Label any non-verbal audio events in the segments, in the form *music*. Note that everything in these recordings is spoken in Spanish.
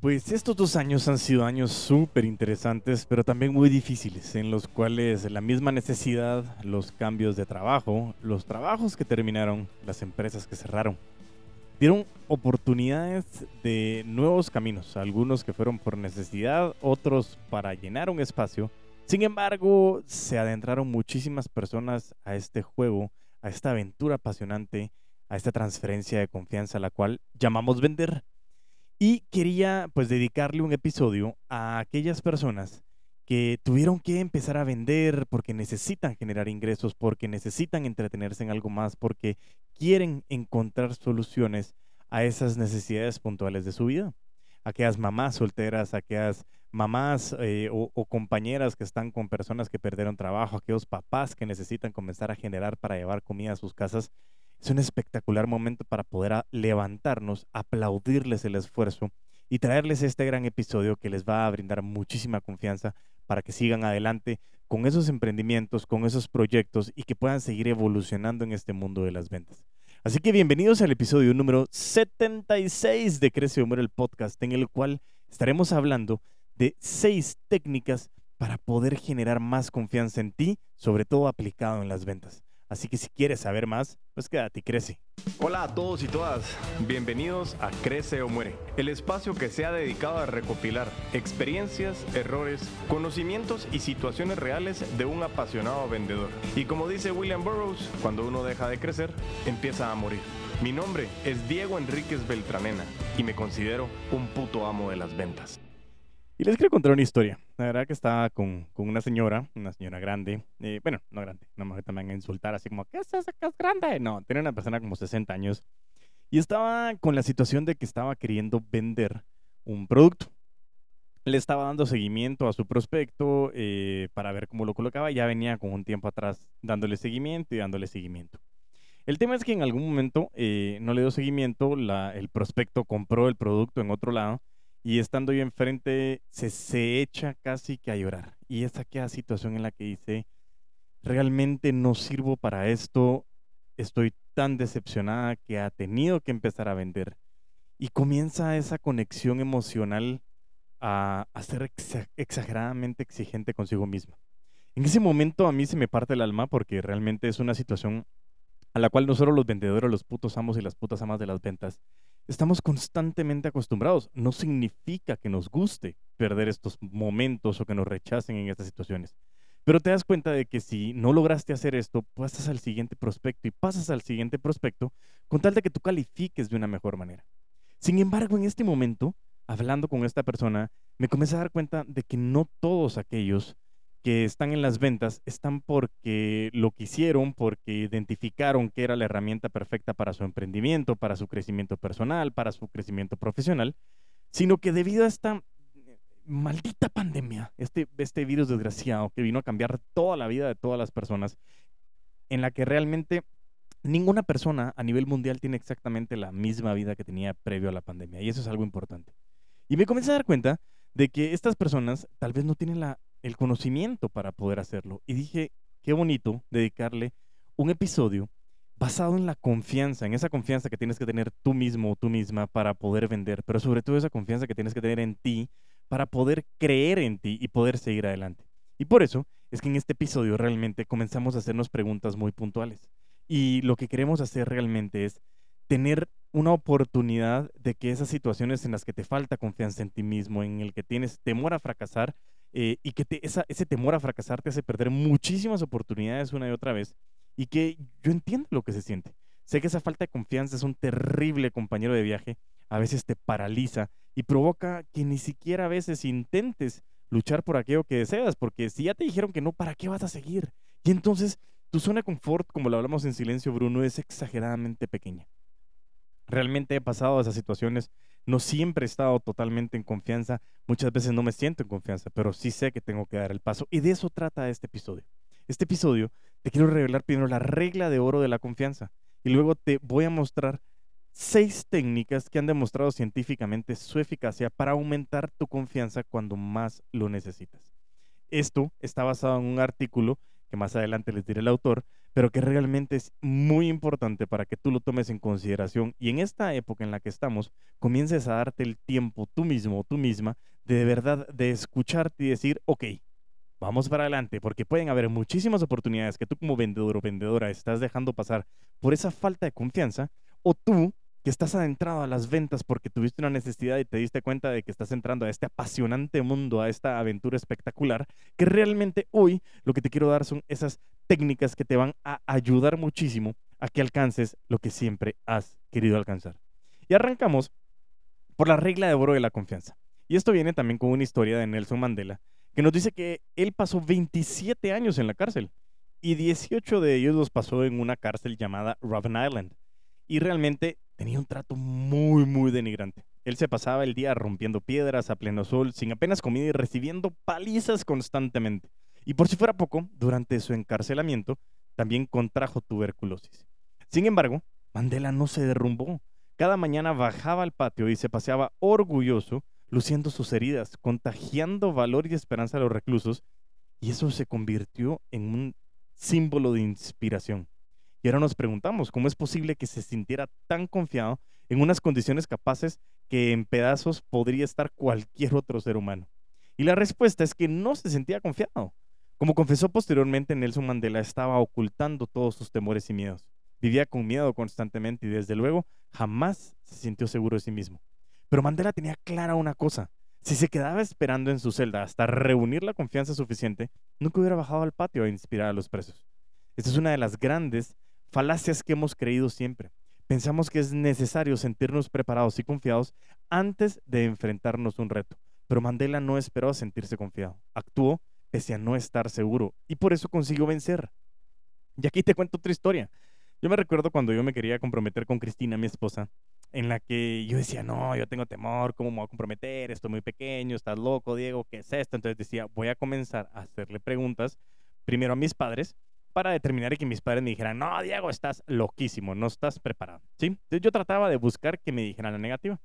Pues estos dos años han sido años súper interesantes, pero también muy difíciles, en los cuales la misma necesidad, los cambios de trabajo, los trabajos que terminaron, las empresas que cerraron, dieron oportunidades de nuevos caminos, algunos que fueron por necesidad, otros para llenar un espacio. Sin embargo, se adentraron muchísimas personas a este juego, a esta aventura apasionante, a esta transferencia de confianza, la cual llamamos vender. Y quería pues dedicarle un episodio a aquellas personas que tuvieron que empezar a vender porque necesitan generar ingresos, porque necesitan entretenerse en algo más, porque quieren encontrar soluciones a esas necesidades puntuales de su vida. Aquellas mamás solteras, aquellas mamás eh, o, o, compañeras que están con personas que perdieron trabajo, aquellos papás que necesitan comenzar a generar para llevar comida a sus casas es un espectacular momento para poder levantarnos, aplaudirles el esfuerzo y traerles este gran episodio que les va a brindar muchísima confianza para que sigan adelante con esos emprendimientos, con esos proyectos y que puedan seguir evolucionando en este mundo de las ventas. Así que bienvenidos al episodio número 76 de Crece Humor el podcast, en el cual estaremos hablando de seis técnicas para poder generar más confianza en ti, sobre todo aplicado en las ventas. Así que si quieres saber más, pues quédate y crece. Hola a todos y todas, bienvenidos a Crece o Muere, el espacio que se ha dedicado a recopilar experiencias, errores, conocimientos y situaciones reales de un apasionado vendedor. Y como dice William Burroughs, cuando uno deja de crecer, empieza a morir. Mi nombre es Diego Enríquez Beltranena y me considero un puto amo de las ventas. Y les quiero contar una historia. La verdad que estaba con, con una señora, una señora grande. Eh, bueno, no grande, no me también a insultar así como, ¿qué es esa que es grande? No, tenía una persona como 60 años. Y estaba con la situación de que estaba queriendo vender un producto. Le estaba dando seguimiento a su prospecto eh, para ver cómo lo colocaba. Ya venía con un tiempo atrás dándole seguimiento y dándole seguimiento. El tema es que en algún momento eh, no le dio seguimiento, la, el prospecto compró el producto en otro lado y estando yo enfrente, se, se echa casi que a llorar. Y es aquella situación en la que dice, realmente no sirvo para esto, estoy tan decepcionada que ha tenido que empezar a vender. Y comienza esa conexión emocional a, a ser exageradamente exigente consigo misma. En ese momento a mí se me parte el alma porque realmente es una situación a la cual nosotros los vendedores, los putos amos y las putas amas de las ventas, estamos constantemente acostumbrados. No significa que nos guste perder estos momentos o que nos rechacen en estas situaciones. Pero te das cuenta de que si no lograste hacer esto, pasas al siguiente prospecto y pasas al siguiente prospecto con tal de que tú califiques de una mejor manera. Sin embargo, en este momento, hablando con esta persona, me comencé a dar cuenta de que no todos aquellos que están en las ventas están porque lo quisieron, porque identificaron que era la herramienta perfecta para su emprendimiento, para su crecimiento personal, para su crecimiento profesional, sino que debido a esta maldita pandemia, este, este virus desgraciado que vino a cambiar toda la vida de todas las personas, en la que realmente ninguna persona a nivel mundial tiene exactamente la misma vida que tenía previo a la pandemia, y eso es algo importante. Y me comencé a dar cuenta de que estas personas tal vez no tienen la el conocimiento para poder hacerlo. Y dije, qué bonito dedicarle un episodio basado en la confianza, en esa confianza que tienes que tener tú mismo o tú misma para poder vender, pero sobre todo esa confianza que tienes que tener en ti para poder creer en ti y poder seguir adelante. Y por eso es que en este episodio realmente comenzamos a hacernos preguntas muy puntuales. Y lo que queremos hacer realmente es tener una oportunidad de que esas situaciones en las que te falta confianza en ti mismo, en el que tienes temor a fracasar, eh, y que ese temor a fracasar te hace perder muchísimas oportunidades una y otra vez y que yo entiendo lo que se siente. Sé que esa falta de confianza es un terrible compañero de viaje, a veces te paraliza y provoca que ni siquiera a veces intentes luchar por aquello que deseas, porque si ya te dijeron que no, ¿para qué vas a seguir? Y entonces tu zona de confort, como lo hablamos en silencio, Bruno, es exageradamente pequeña. Realmente he pasado esas situaciones no siempre he estado totalmente en confianza, muchas veces no me siento en confianza, pero sí sé que tengo que dar el paso. Y de eso trata este episodio. Este episodio te quiero revelar primero la regla de oro de la confianza y luego te voy a mostrar seis técnicas que han demostrado científicamente su eficacia para aumentar tu confianza cuando más lo necesitas. Esto está basado en un artículo que más adelante les diré el autor, pero que realmente es muy importante para que tú lo tomes en consideración y en esta época en la que estamos, comiences a darte el tiempo tú mismo tú misma de, de verdad de escucharte y decir, ok, vamos para adelante, porque pueden haber muchísimas oportunidades que tú como vendedor o vendedora estás dejando pasar por esa falta de confianza, o tú que estás adentrado a las ventas porque tuviste una necesidad y te diste cuenta de que estás entrando a este apasionante mundo, a esta aventura espectacular, que realmente hoy lo que te quiero dar son esas técnicas que te van a ayudar muchísimo a que alcances lo que siempre has querido alcanzar. Y arrancamos por la regla de oro de la confianza. Y esto viene también con una historia de Nelson Mandela, que nos dice que él pasó 27 años en la cárcel y 18 de ellos los pasó en una cárcel llamada Robben Island. Y realmente tenía un trato muy, muy denigrante. Él se pasaba el día rompiendo piedras a pleno sol, sin apenas comida y recibiendo palizas constantemente. Y por si fuera poco, durante su encarcelamiento, también contrajo tuberculosis. Sin embargo, Mandela no se derrumbó. Cada mañana bajaba al patio y se paseaba orgulloso luciendo sus heridas, contagiando valor y esperanza a los reclusos, y eso se convirtió en un símbolo de inspiración. Y ahora nos preguntamos, ¿cómo es posible que se sintiera tan confiado en unas condiciones capaces que en pedazos podría estar cualquier otro ser humano? Y la respuesta es que no se sentía confiado. Como confesó posteriormente, Nelson Mandela estaba ocultando todos sus temores y miedos. Vivía con miedo constantemente y desde luego jamás se sintió seguro de sí mismo. Pero Mandela tenía clara una cosa. Si se quedaba esperando en su celda hasta reunir la confianza suficiente, nunca hubiera bajado al patio a inspirar a los presos. Esta es una de las grandes falacias que hemos creído siempre. Pensamos que es necesario sentirnos preparados y confiados antes de enfrentarnos un reto. Pero Mandela no esperó a sentirse confiado. Actuó pese a no estar seguro y por eso consiguió vencer. Y aquí te cuento otra historia. Yo me recuerdo cuando yo me quería comprometer con Cristina, mi esposa, en la que yo decía, no, yo tengo temor, ¿cómo me voy a comprometer? Estoy muy pequeño, estás loco, Diego, ¿qué es esto? Entonces decía, voy a comenzar a hacerle preguntas primero a mis padres para determinar y que mis padres me dijeran, no, Diego, estás loquísimo, no estás preparado. ¿Sí? Entonces yo trataba de buscar que me dijeran la negativa.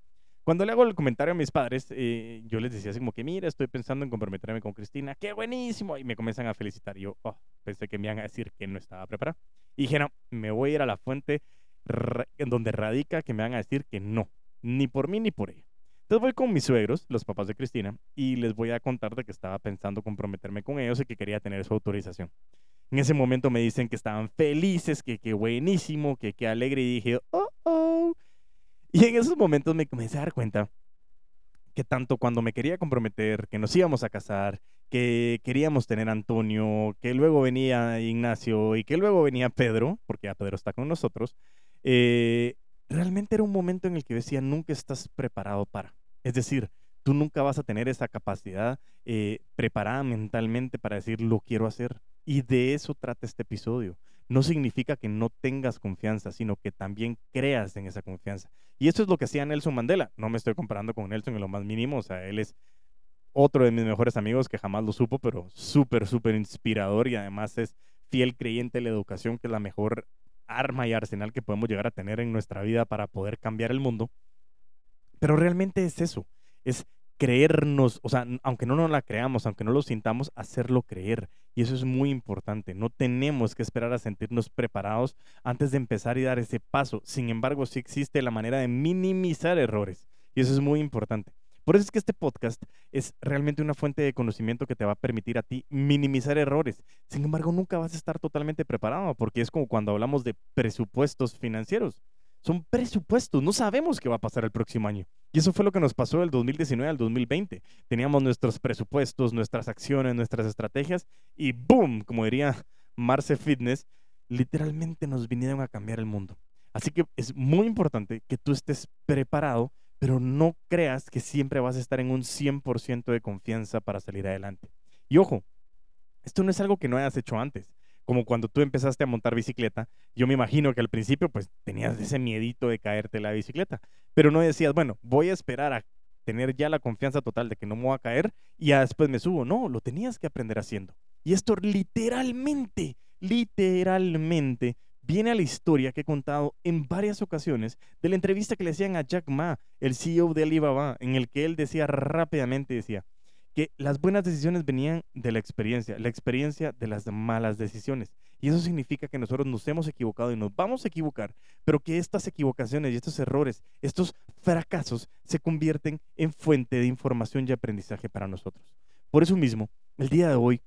Cuando le hago el comentario a mis padres, eh, yo les decía así como que, mira, estoy pensando en comprometerme con Cristina, qué buenísimo, y me comienzan a felicitar. Y yo, oh, pensé que me iban a decir que no estaba preparado. Y dije, no, me voy a ir a la fuente en donde radica que me van a decir que no, ni por mí ni por ella. Entonces voy con mis suegros, los papás de Cristina, y les voy a contar de que estaba pensando comprometerme con ellos y que quería tener su autorización. En ese momento me dicen que estaban felices, que qué buenísimo, que qué alegre, y dije, oh, oh. Y en esos momentos me comencé a dar cuenta que tanto cuando me quería comprometer, que nos íbamos a casar, que queríamos tener Antonio, que luego venía Ignacio y que luego venía Pedro, porque ya Pedro está con nosotros, eh, realmente era un momento en el que decía, nunca estás preparado para. Es decir, tú nunca vas a tener esa capacidad eh, preparada mentalmente para decir, lo quiero hacer. Y de eso trata este episodio. No significa que no tengas confianza, sino que también creas en esa confianza. Y eso es lo que hacía Nelson Mandela. No me estoy comparando con Nelson en lo más mínimo. O sea, él es otro de mis mejores amigos que jamás lo supo, pero súper, súper inspirador y además es fiel creyente de la educación, que es la mejor arma y arsenal que podemos llegar a tener en nuestra vida para poder cambiar el mundo. Pero realmente es eso, es creernos, o sea, aunque no nos la creamos, aunque no lo sintamos, hacerlo creer. Y eso es muy importante. No tenemos que esperar a sentirnos preparados antes de empezar y dar ese paso. Sin embargo, sí existe la manera de minimizar errores. Y eso es muy importante. Por eso es que este podcast es realmente una fuente de conocimiento que te va a permitir a ti minimizar errores. Sin embargo, nunca vas a estar totalmente preparado porque es como cuando hablamos de presupuestos financieros. Son presupuestos, no sabemos qué va a pasar el próximo año. Y eso fue lo que nos pasó del 2019 al 2020. Teníamos nuestros presupuestos, nuestras acciones, nuestras estrategias y ¡boom! Como diría Marce Fitness, literalmente nos vinieron a cambiar el mundo. Así que es muy importante que tú estés preparado pero no creas que siempre vas a estar en un 100% de confianza para salir adelante. Y ojo, esto no es algo que no hayas hecho antes. Como cuando tú empezaste a montar bicicleta, yo me imagino que al principio pues tenías ese miedito de caerte la bicicleta, pero no decías, bueno, voy a esperar a tener ya la confianza total de que no me voy a caer y ya después me subo. No, lo tenías que aprender haciendo. Y esto literalmente, literalmente viene a la historia que he contado en varias ocasiones de la entrevista que le hacían a Jack Ma, el CEO de Alibaba, en el que él decía rápidamente, decía, que las buenas decisiones venían de la experiencia, la experiencia de las malas decisiones. Y eso significa que nosotros nos hemos equivocado y nos vamos a equivocar, pero que estas equivocaciones y estos errores, estos fracasos, se convierten en fuente de información y aprendizaje para nosotros. Por eso mismo, el día de hoy,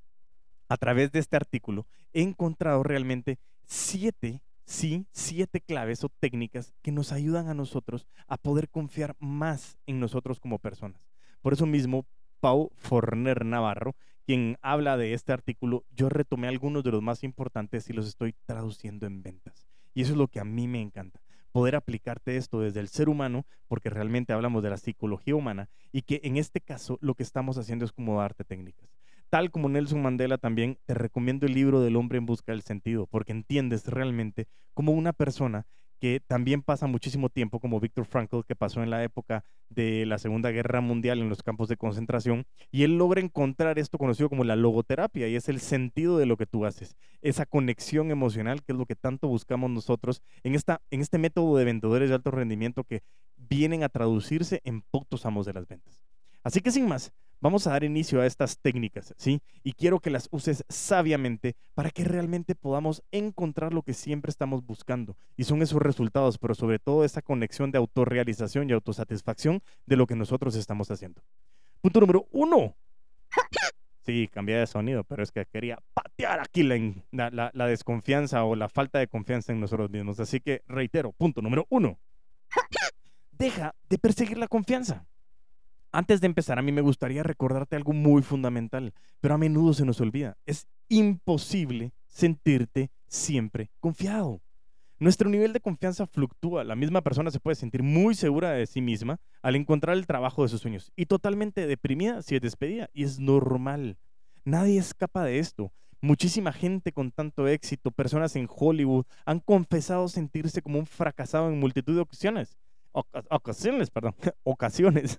a través de este artículo, he encontrado realmente siete, sí, siete claves o técnicas que nos ayudan a nosotros a poder confiar más en nosotros como personas. Por eso mismo, Pau Forner Navarro, quien habla de este artículo, yo retomé algunos de los más importantes y los estoy traduciendo en ventas. Y eso es lo que a mí me encanta, poder aplicarte esto desde el ser humano, porque realmente hablamos de la psicología humana, y que en este caso lo que estamos haciendo es como darte técnicas. Tal como Nelson Mandela también te recomiendo el libro del hombre en busca del sentido, porque entiendes realmente como una persona que también pasa muchísimo tiempo, como Viktor Frankl, que pasó en la época de la Segunda Guerra Mundial en los campos de concentración, y él logra encontrar esto conocido como la logoterapia, y es el sentido de lo que tú haces, esa conexión emocional, que es lo que tanto buscamos nosotros en, esta, en este método de vendedores de alto rendimiento que vienen a traducirse en puntos amos de las ventas. Así que sin más, Vamos a dar inicio a estas técnicas, ¿sí? Y quiero que las uses sabiamente para que realmente podamos encontrar lo que siempre estamos buscando. Y son esos resultados, pero sobre todo esa conexión de autorrealización y autosatisfacción de lo que nosotros estamos haciendo. Punto número uno. Sí, cambié de sonido, pero es que quería patear aquí la, la, la desconfianza o la falta de confianza en nosotros mismos. Así que reitero, punto número uno. Deja de perseguir la confianza. Antes de empezar, a mí me gustaría recordarte algo muy fundamental, pero a menudo se nos olvida. Es imposible sentirte siempre confiado. Nuestro nivel de confianza fluctúa. La misma persona se puede sentir muy segura de sí misma al encontrar el trabajo de sus sueños y totalmente deprimida si es despedida. Y es normal. Nadie escapa de esto. Muchísima gente con tanto éxito, personas en Hollywood, han confesado sentirse como un fracasado en multitud de ocasiones ocasiones, perdón, *laughs* ocasiones.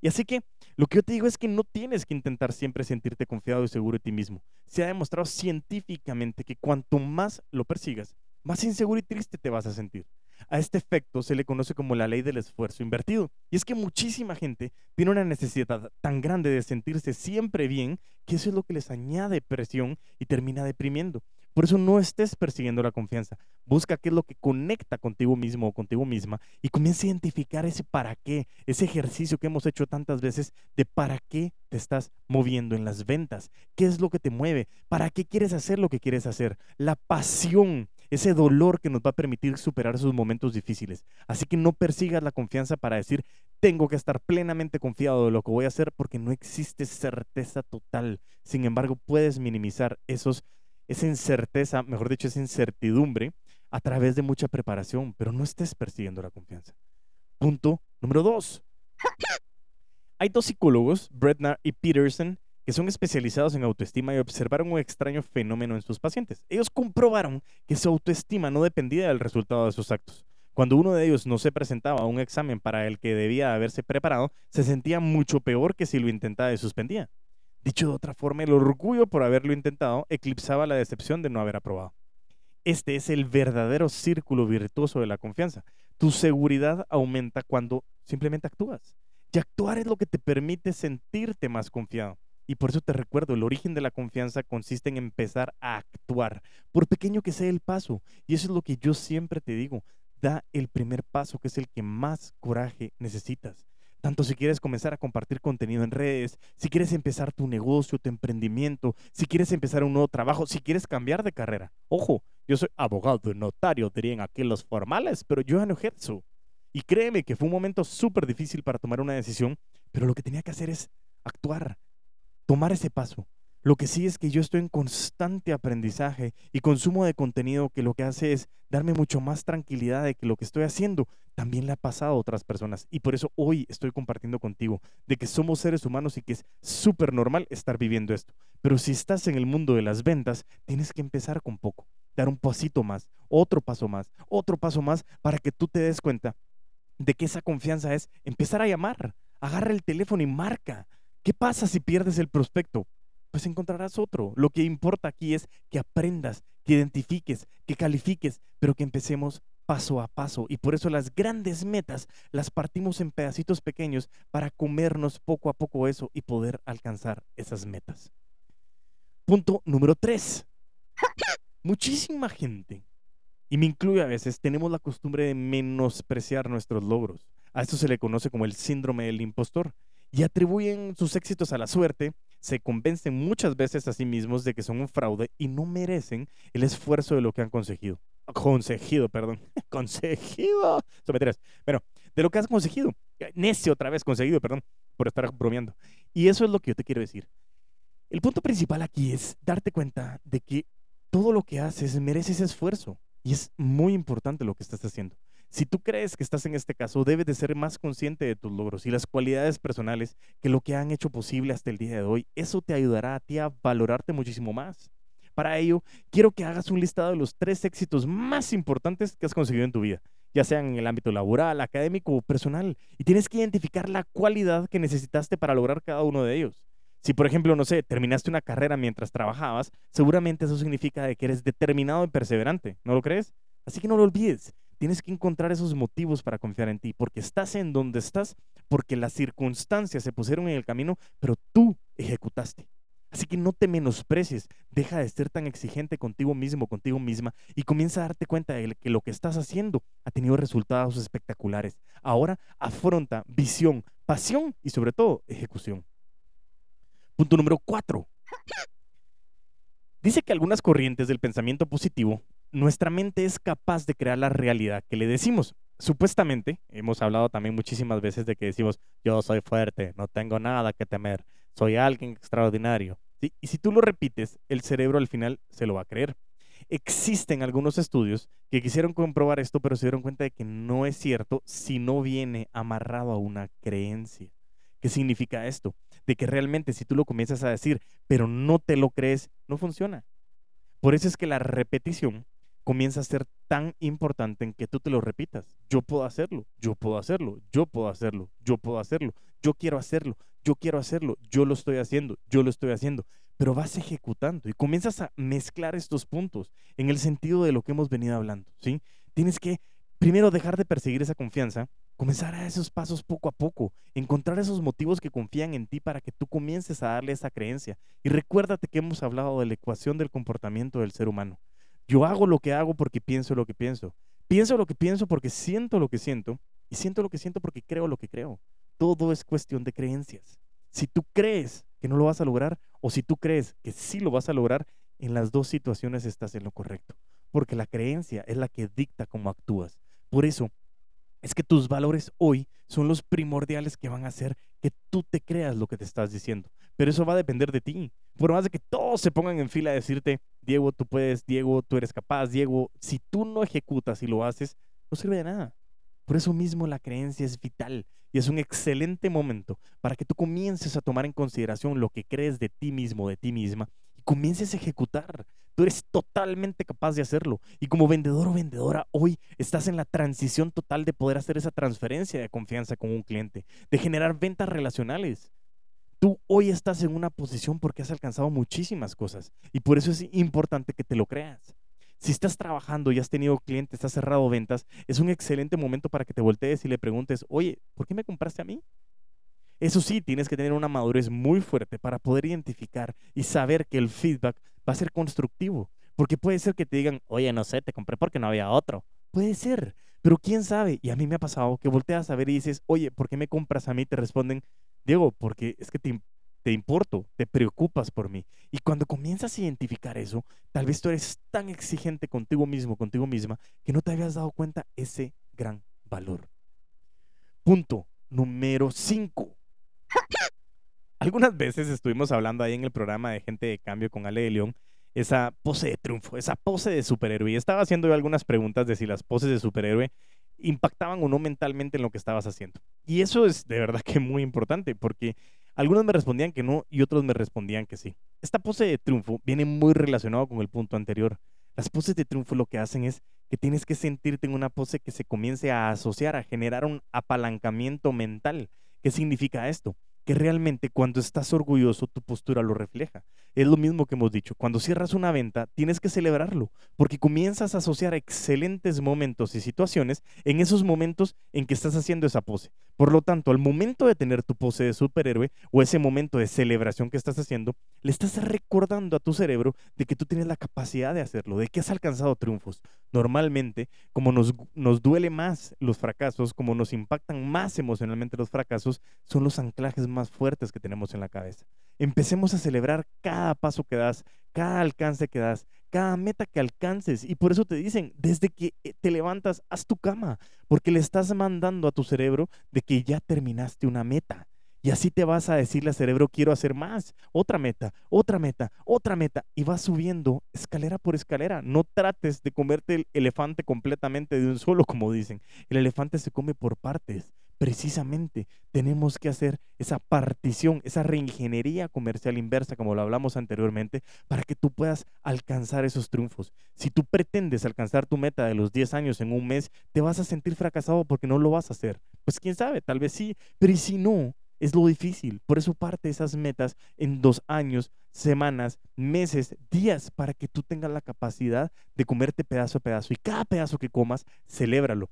Y así que lo que yo te digo es que no tienes que intentar siempre sentirte confiado y seguro de ti mismo. Se ha demostrado científicamente que cuanto más lo persigas, más inseguro y triste te vas a sentir. A este efecto se le conoce como la ley del esfuerzo invertido. Y es que muchísima gente tiene una necesidad tan grande de sentirse siempre bien que eso es lo que les añade presión y termina deprimiendo. Por eso no estés persiguiendo la confianza. Busca qué es lo que conecta contigo mismo o contigo misma y comienza a identificar ese para qué, ese ejercicio que hemos hecho tantas veces de para qué te estás moviendo en las ventas. ¿Qué es lo que te mueve? ¿Para qué quieres hacer lo que quieres hacer? La pasión, ese dolor que nos va a permitir superar esos momentos difíciles. Así que no persigas la confianza para decir, tengo que estar plenamente confiado de lo que voy a hacer porque no existe certeza total. Sin embargo, puedes minimizar esos esa incerteza, mejor dicho, esa incertidumbre a través de mucha preparación, pero no estés persiguiendo la confianza. Punto número dos. Hay dos psicólogos, Bretnar y Peterson, que son especializados en autoestima y observaron un extraño fenómeno en sus pacientes. Ellos comprobaron que su autoestima no dependía del resultado de sus actos. Cuando uno de ellos no se presentaba a un examen para el que debía haberse preparado, se sentía mucho peor que si lo intentaba y suspendía. Dicho de otra forma, el orgullo por haberlo intentado eclipsaba la decepción de no haber aprobado. Este es el verdadero círculo virtuoso de la confianza. Tu seguridad aumenta cuando simplemente actúas. Y actuar es lo que te permite sentirte más confiado. Y por eso te recuerdo, el origen de la confianza consiste en empezar a actuar, por pequeño que sea el paso. Y eso es lo que yo siempre te digo. Da el primer paso, que es el que más coraje necesitas. Tanto si quieres comenzar a compartir contenido en redes, si quieres empezar tu negocio, tu emprendimiento, si quieres empezar un nuevo trabajo, si quieres cambiar de carrera. Ojo, yo soy abogado, notario, dirían aquí formales, pero yo no ejerzo. Y créeme que fue un momento súper difícil para tomar una decisión, pero lo que tenía que hacer es actuar, tomar ese paso. Lo que sí es que yo estoy en constante aprendizaje y consumo de contenido que lo que hace es darme mucho más tranquilidad de que lo que estoy haciendo también le ha pasado a otras personas. Y por eso hoy estoy compartiendo contigo de que somos seres humanos y que es súper normal estar viviendo esto. Pero si estás en el mundo de las ventas, tienes que empezar con poco, dar un pasito más, otro paso más, otro paso más para que tú te des cuenta de que esa confianza es empezar a llamar. Agarra el teléfono y marca. ¿Qué pasa si pierdes el prospecto? Pues encontrarás otro. Lo que importa aquí es que aprendas, que identifiques, que califiques, pero que empecemos paso a paso y por eso las grandes metas las partimos en pedacitos pequeños para comernos poco a poco eso y poder alcanzar esas metas. Punto número tres. Muchísima gente, y me incluye a veces, tenemos la costumbre de menospreciar nuestros logros. A esto se le conoce como el síndrome del impostor y atribuyen sus éxitos a la suerte, se convencen muchas veces a sí mismos de que son un fraude y no merecen el esfuerzo de lo que han conseguido. Conseguido, perdón. *laughs* conseguido. Someteras. Bueno, de lo que has conseguido. Necio otra vez, conseguido, perdón, por estar bromeando. Y eso es lo que yo te quiero decir. El punto principal aquí es darte cuenta de que todo lo que haces merece ese esfuerzo. Y es muy importante lo que estás haciendo. Si tú crees que estás en este caso, debes de ser más consciente de tus logros y las cualidades personales que lo que han hecho posible hasta el día de hoy. Eso te ayudará a ti a valorarte muchísimo más. Para ello, quiero que hagas un listado de los tres éxitos más importantes que has conseguido en tu vida, ya sean en el ámbito laboral, académico o personal. Y tienes que identificar la cualidad que necesitaste para lograr cada uno de ellos. Si, por ejemplo, no sé, terminaste una carrera mientras trabajabas, seguramente eso significa que eres determinado y perseverante, ¿no lo crees? Así que no lo olvides. Tienes que encontrar esos motivos para confiar en ti, porque estás en donde estás, porque las circunstancias se pusieron en el camino, pero tú ejecutaste. Así que no te menosprecies, deja de ser tan exigente contigo mismo, contigo misma, y comienza a darte cuenta de que lo que estás haciendo ha tenido resultados espectaculares. Ahora afronta visión, pasión y sobre todo ejecución. Punto número cuatro. Dice que algunas corrientes del pensamiento positivo nuestra mente es capaz de crear la realidad que le decimos. Supuestamente, hemos hablado también muchísimas veces de que decimos, yo soy fuerte, no tengo nada que temer, soy alguien extraordinario. Y si tú lo repites, el cerebro al final se lo va a creer. Existen algunos estudios que quisieron comprobar esto, pero se dieron cuenta de que no es cierto si no viene amarrado a una creencia. ¿Qué significa esto? De que realmente si tú lo comienzas a decir, pero no te lo crees, no funciona. Por eso es que la repetición comienza a ser tan importante en que tú te lo repitas. Yo puedo hacerlo, yo puedo hacerlo, yo puedo hacerlo, yo puedo hacerlo, yo quiero hacerlo, yo quiero hacerlo, yo lo estoy haciendo, yo lo estoy haciendo. Pero vas ejecutando y comienzas a mezclar estos puntos en el sentido de lo que hemos venido hablando, ¿sí? Tienes que primero dejar de perseguir esa confianza, comenzar a esos pasos poco a poco, encontrar esos motivos que confían en ti para que tú comiences a darle esa creencia. Y recuérdate que hemos hablado de la ecuación del comportamiento del ser humano. Yo hago lo que hago porque pienso lo que pienso. Pienso lo que pienso porque siento lo que siento. Y siento lo que siento porque creo lo que creo. Todo es cuestión de creencias. Si tú crees que no lo vas a lograr o si tú crees que sí lo vas a lograr, en las dos situaciones estás en lo correcto. Porque la creencia es la que dicta cómo actúas. Por eso es que tus valores hoy son los primordiales que van a hacer que tú te creas lo que te estás diciendo. Pero eso va a depender de ti. Por más de que todos se pongan en fila a decirte, Diego, tú puedes, Diego, tú eres capaz, Diego, si tú no ejecutas y lo haces, no sirve de nada. Por eso mismo la creencia es vital y es un excelente momento para que tú comiences a tomar en consideración lo que crees de ti mismo, de ti misma, y comiences a ejecutar. Tú eres totalmente capaz de hacerlo. Y como vendedor o vendedora, hoy estás en la transición total de poder hacer esa transferencia de confianza con un cliente, de generar ventas relacionales. Tú hoy estás en una posición porque has alcanzado muchísimas cosas y por eso es importante que te lo creas. Si estás trabajando y has tenido clientes, has cerrado ventas, es un excelente momento para que te voltees y le preguntes, oye, ¿por qué me compraste a mí? Eso sí, tienes que tener una madurez muy fuerte para poder identificar y saber que el feedback va a ser constructivo. Porque puede ser que te digan, oye, no sé, te compré porque no había otro. Puede ser, pero quién sabe. Y a mí me ha pasado que volteas a ver y dices, oye, ¿por qué me compras a mí? Te responden, Diego, porque es que te, te importo, te preocupas por mí. Y cuando comienzas a identificar eso, tal vez tú eres tan exigente contigo mismo, contigo misma, que no te habías dado cuenta ese gran valor. Punto número 5. *laughs* Algunas veces estuvimos hablando ahí en el programa de Gente de Cambio con Ale de León, esa pose de triunfo, esa pose de superhéroe. Y estaba haciendo yo algunas preguntas de si las poses de superhéroe impactaban o no mentalmente en lo que estabas haciendo. Y eso es de verdad que muy importante, porque algunos me respondían que no y otros me respondían que sí. Esta pose de triunfo viene muy relacionado con el punto anterior. Las poses de triunfo lo que hacen es que tienes que sentirte en una pose que se comience a asociar, a generar un apalancamiento mental. ¿Qué significa esto? Que realmente cuando estás orgulloso tu postura lo refleja. Es lo mismo que hemos dicho, cuando cierras una venta tienes que celebrarlo, porque comienzas a asociar excelentes momentos y situaciones en esos momentos en que estás haciendo esa pose. Por lo tanto, al momento de tener tu pose de superhéroe o ese momento de celebración que estás haciendo, le estás recordando a tu cerebro de que tú tienes la capacidad de hacerlo, de que has alcanzado triunfos. Normalmente, como nos, nos duele más los fracasos, como nos impactan más emocionalmente los fracasos, son los anclajes más fuertes que tenemos en la cabeza. Empecemos a celebrar cada paso que das, cada alcance que das, cada meta que alcances. Y por eso te dicen, desde que eh, te levantas, haz tu cama, porque le estás mandando a tu cerebro de que ya terminaste una meta. Y así te vas a decirle al cerebro, quiero hacer más, otra meta, otra meta, otra meta. Y vas subiendo escalera por escalera. No trates de comerte el elefante completamente de un solo, como dicen. El elefante se come por partes precisamente tenemos que hacer esa partición, esa reingeniería comercial inversa, como lo hablamos anteriormente, para que tú puedas alcanzar esos triunfos. Si tú pretendes alcanzar tu meta de los 10 años en un mes, te vas a sentir fracasado porque no lo vas a hacer. Pues quién sabe, tal vez sí, pero si no, es lo difícil. Por eso parte esas metas en dos años, semanas, meses, días, para que tú tengas la capacidad de comerte pedazo a pedazo. Y cada pedazo que comas, celébralo.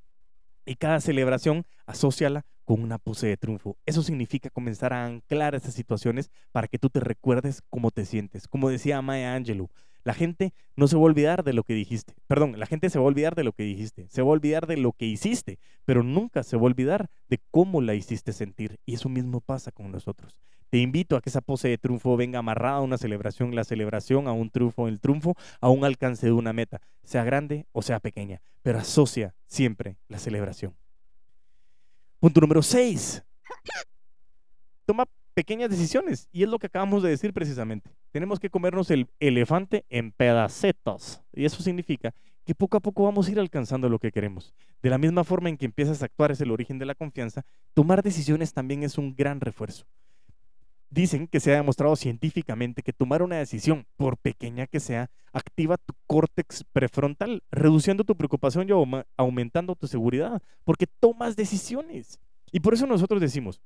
Y cada celebración, asóciala con una pose de triunfo. Eso significa comenzar a anclar esas situaciones para que tú te recuerdes cómo te sientes. Como decía Maya Angelou, la gente no se va a olvidar de lo que dijiste. Perdón, la gente se va a olvidar de lo que dijiste. Se va a olvidar de lo que hiciste, pero nunca se va a olvidar de cómo la hiciste sentir. Y eso mismo pasa con nosotros. Te invito a que esa pose de triunfo venga amarrada a una celebración, la celebración, a un triunfo, el triunfo, a un alcance de una meta, sea grande o sea pequeña, pero asocia siempre la celebración. Punto número 6. Toma pequeñas decisiones y es lo que acabamos de decir precisamente. Tenemos que comernos el elefante en pedacetos y eso significa que poco a poco vamos a ir alcanzando lo que queremos. De la misma forma en que empiezas a actuar es el origen de la confianza, tomar decisiones también es un gran refuerzo. Dicen que se ha demostrado científicamente que tomar una decisión, por pequeña que sea, activa tu córtex prefrontal, reduciendo tu preocupación y aumentando tu seguridad, porque tomas decisiones. Y por eso nosotros decimos,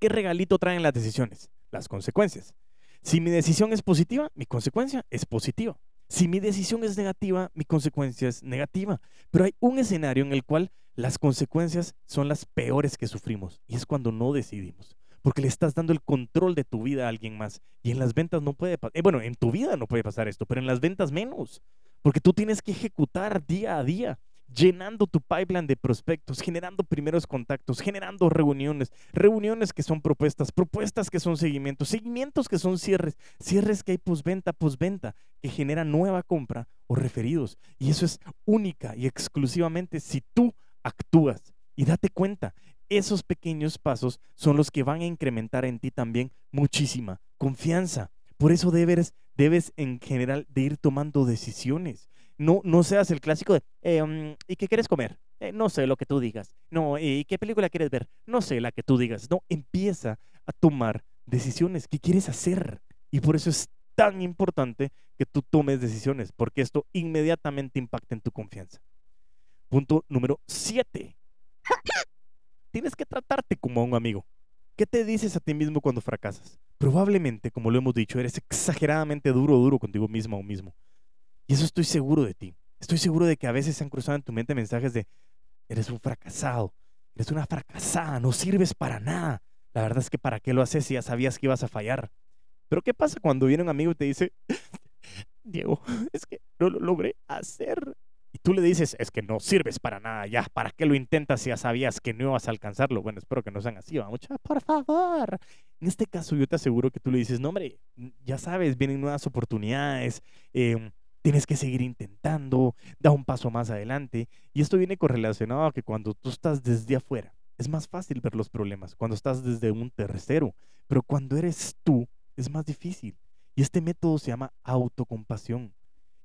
¿qué regalito traen las decisiones? Las consecuencias. Si mi decisión es positiva, mi consecuencia es positiva. Si mi decisión es negativa, mi consecuencia es negativa. Pero hay un escenario en el cual las consecuencias son las peores que sufrimos y es cuando no decidimos porque le estás dando el control de tu vida a alguien más. Y en las ventas no puede pasar, eh, bueno, en tu vida no puede pasar esto, pero en las ventas menos, porque tú tienes que ejecutar día a día llenando tu pipeline de prospectos, generando primeros contactos, generando reuniones, reuniones que son propuestas, propuestas que son seguimientos, seguimientos que son cierres, cierres que hay posventa, posventa, que generan nueva compra o referidos. Y eso es única y exclusivamente si tú actúas. Y date cuenta, esos pequeños pasos son los que van a incrementar en ti también muchísima confianza. Por eso debes, debes en general de ir tomando decisiones. No, no seas el clásico de, um, ¿y qué quieres comer? Eh, no sé lo que tú digas. No, ¿y qué película quieres ver? No sé la que tú digas. No, empieza a tomar decisiones. ¿Qué quieres hacer? Y por eso es tan importante que tú tomes decisiones, porque esto inmediatamente impacta en tu confianza. Punto número 7 tienes que tratarte como a un amigo. ¿Qué te dices a ti mismo cuando fracasas? Probablemente, como lo hemos dicho, eres exageradamente duro o duro contigo mismo o mismo. Y eso estoy seguro de ti. Estoy seguro de que a veces se han cruzado en tu mente mensajes de, eres un fracasado, eres una fracasada, no sirves para nada. La verdad es que para qué lo haces si ya sabías que ibas a fallar. Pero ¿qué pasa cuando viene un amigo y te dice, *laughs* Diego, es que no lo logré hacer? y tú le dices, es que no sirves para nada, ya, ¿para qué lo intentas si ya sabías que no ibas a alcanzarlo? Bueno, espero que no sean así, vamos, por favor. En este caso yo te aseguro que tú le dices, no, hombre, ya sabes, vienen nuevas oportunidades, em, tienes que seguir intentando, da un paso más adelante. Y esto viene correlacionado a que cuando tú estás desde afuera, es más fácil ver los problemas, cuando estás desde un tercero, pero cuando eres tú, es más difícil. Y este método se llama autocompasión.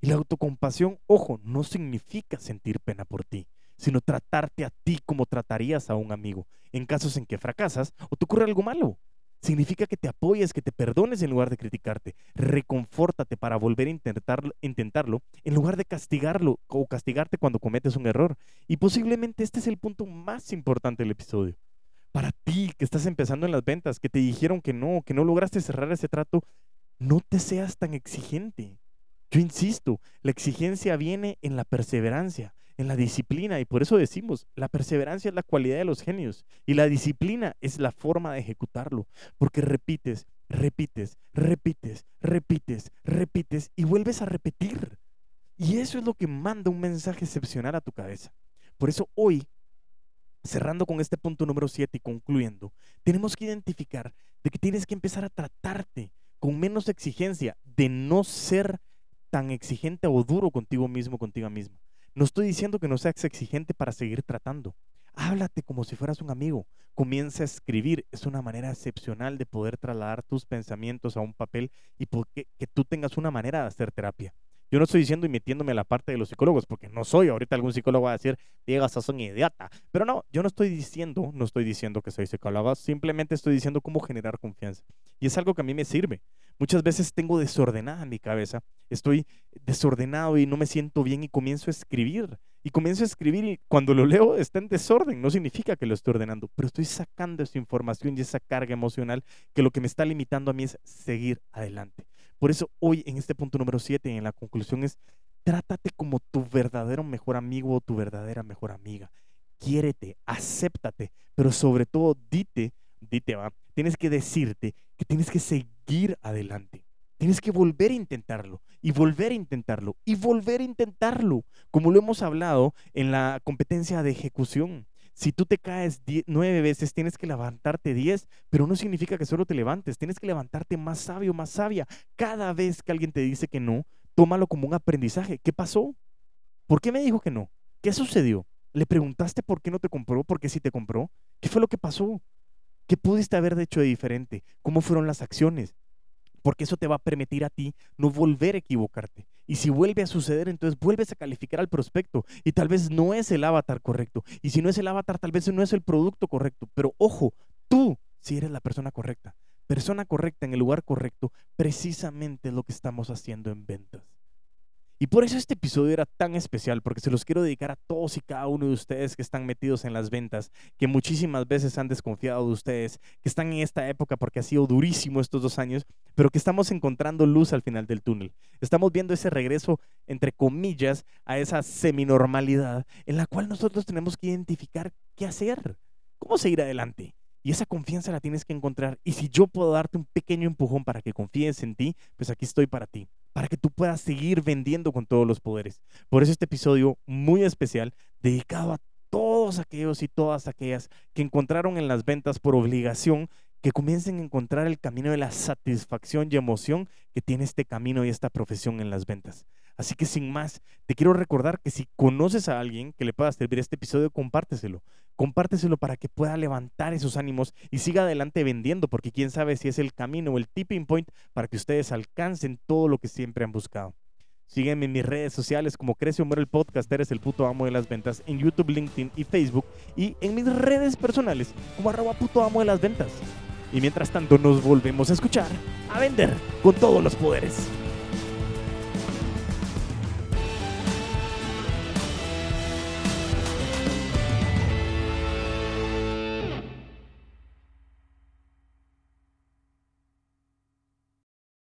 Y la autocompasión, ojo, no significa sentir pena por ti, sino tratarte a ti como tratarías a un amigo en casos en que fracasas o te ocurre algo malo. Significa que te apoyes, que te perdones en lugar de criticarte. Reconfórtate para volver a intentarlo, intentarlo en lugar de castigarlo o castigarte cuando cometes un error. Y posiblemente este es el punto más importante del episodio. Para ti que estás empezando en las ventas, que te dijeron que no, que no lograste cerrar ese trato, no te seas tan exigente. Yo insisto, la exigencia viene en la perseverancia, en la disciplina, y por eso decimos, la perseverancia es la cualidad de los genios y la disciplina es la forma de ejecutarlo, porque repites, repites, repites, repites, repites y vuelves a repetir. Y eso es lo que manda un mensaje excepcional a tu cabeza. Por eso hoy cerrando con este punto número 7 y concluyendo, tenemos que identificar de que tienes que empezar a tratarte con menos exigencia, de no ser tan exigente o duro contigo mismo, contigo misma. No estoy diciendo que no seas exigente para seguir tratando. Háblate como si fueras un amigo. Comienza a escribir. Es una manera excepcional de poder trasladar tus pensamientos a un papel y que tú tengas una manera de hacer terapia. Yo no estoy diciendo y metiéndome a la parte de los psicólogos, porque no soy. Ahorita algún psicólogo va a decir, Diego, sos un idiota. Pero no, yo no estoy diciendo, no estoy diciendo que soy psicólogo, simplemente estoy diciendo cómo generar confianza. Y es algo que a mí me sirve. Muchas veces tengo desordenada en mi cabeza, estoy desordenado y no me siento bien y comienzo a escribir. Y comienzo a escribir y cuando lo leo está en desorden, no significa que lo estoy ordenando, pero estoy sacando esa información y esa carga emocional que lo que me está limitando a mí es seguir adelante. Por eso hoy en este punto número 7, en la conclusión es, trátate como tu verdadero mejor amigo o tu verdadera mejor amiga. Quiérete, acéptate, pero sobre todo dite, dite va, tienes que decirte que tienes que seguir adelante. Tienes que volver a intentarlo y volver a intentarlo y volver a intentarlo, como lo hemos hablado en la competencia de ejecución. Si tú te caes nueve veces, tienes que levantarte diez, pero no significa que solo te levantes, tienes que levantarte más sabio, más sabia. Cada vez que alguien te dice que no, tómalo como un aprendizaje. ¿Qué pasó? ¿Por qué me dijo que no? ¿Qué sucedió? ¿Le preguntaste por qué no te compró? ¿Por qué sí te compró? ¿Qué fue lo que pasó? ¿Qué pudiste haber hecho de diferente? ¿Cómo fueron las acciones? porque eso te va a permitir a ti no volver a equivocarte. Y si vuelve a suceder, entonces vuelves a calificar al prospecto y tal vez no es el avatar correcto. Y si no es el avatar, tal vez no es el producto correcto. Pero ojo, tú si eres la persona correcta. Persona correcta en el lugar correcto, precisamente lo que estamos haciendo en ventas. Y por eso este episodio era tan especial, porque se los quiero dedicar a todos y cada uno de ustedes que están metidos en las ventas, que muchísimas veces han desconfiado de ustedes, que están en esta época porque ha sido durísimo estos dos años, pero que estamos encontrando luz al final del túnel. Estamos viendo ese regreso, entre comillas, a esa seminormalidad en la cual nosotros tenemos que identificar qué hacer, cómo seguir adelante. Y esa confianza la tienes que encontrar. Y si yo puedo darte un pequeño empujón para que confíes en ti, pues aquí estoy para ti, para que tú puedas seguir vendiendo con todos los poderes. Por eso este episodio muy especial, dedicado a todos aquellos y todas aquellas que encontraron en las ventas por obligación, que comiencen a encontrar el camino de la satisfacción y emoción que tiene este camino y esta profesión en las ventas. Así que sin más, te quiero recordar que si conoces a alguien que le pueda servir este episodio, compárteselo. Compárteselo para que pueda levantar esos ánimos y siga adelante vendiendo, porque quién sabe si es el camino o el tipping point para que ustedes alcancen todo lo que siempre han buscado. Sígueme en mis redes sociales como Crece o Muere el Podcast, eres el puto amo de las ventas, en YouTube, LinkedIn y Facebook, y en mis redes personales como arroba puto amo de las ventas. Y mientras tanto nos volvemos a escuchar, a vender con todos los poderes.